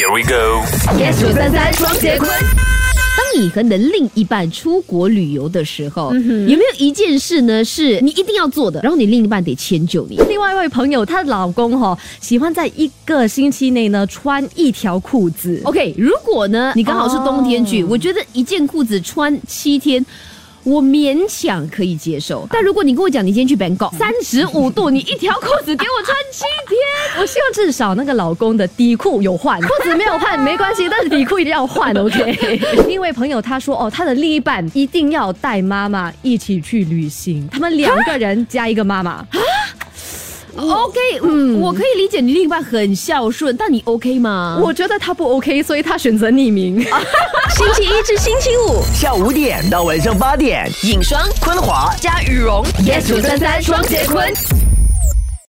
Here we go。yes 九三三双节棍。当你和你的另一半出国旅游的时候，嗯有没有一件事呢是你一定要做的，然后你另一半得迁就你？另外一位朋友，她的老公哈、喜欢在一个星期内呢穿一条裤子。OK，如果呢你刚好是冬天去，哦我觉得一件裤子穿七天。我勉强可以接受，但如果你跟我讲你今天去 Bangkok 三十五度，你一条裤子给我穿七天，我希望至少那个老公的底裤有换，裤子没有换没关系，但是底裤一定要换，OK。另一位朋友他说，哦，他的另一半一定要带妈妈一起去旅行，他们两个人加一个妈妈。OK，嗯，我可以理解你另一半很孝顺，但你 OK 吗？我觉得他不 OK，所以他选择匿名。星期一至星期五下午五点到晚上八点，影双昆华。加羽绒 yes 九三三双节棍。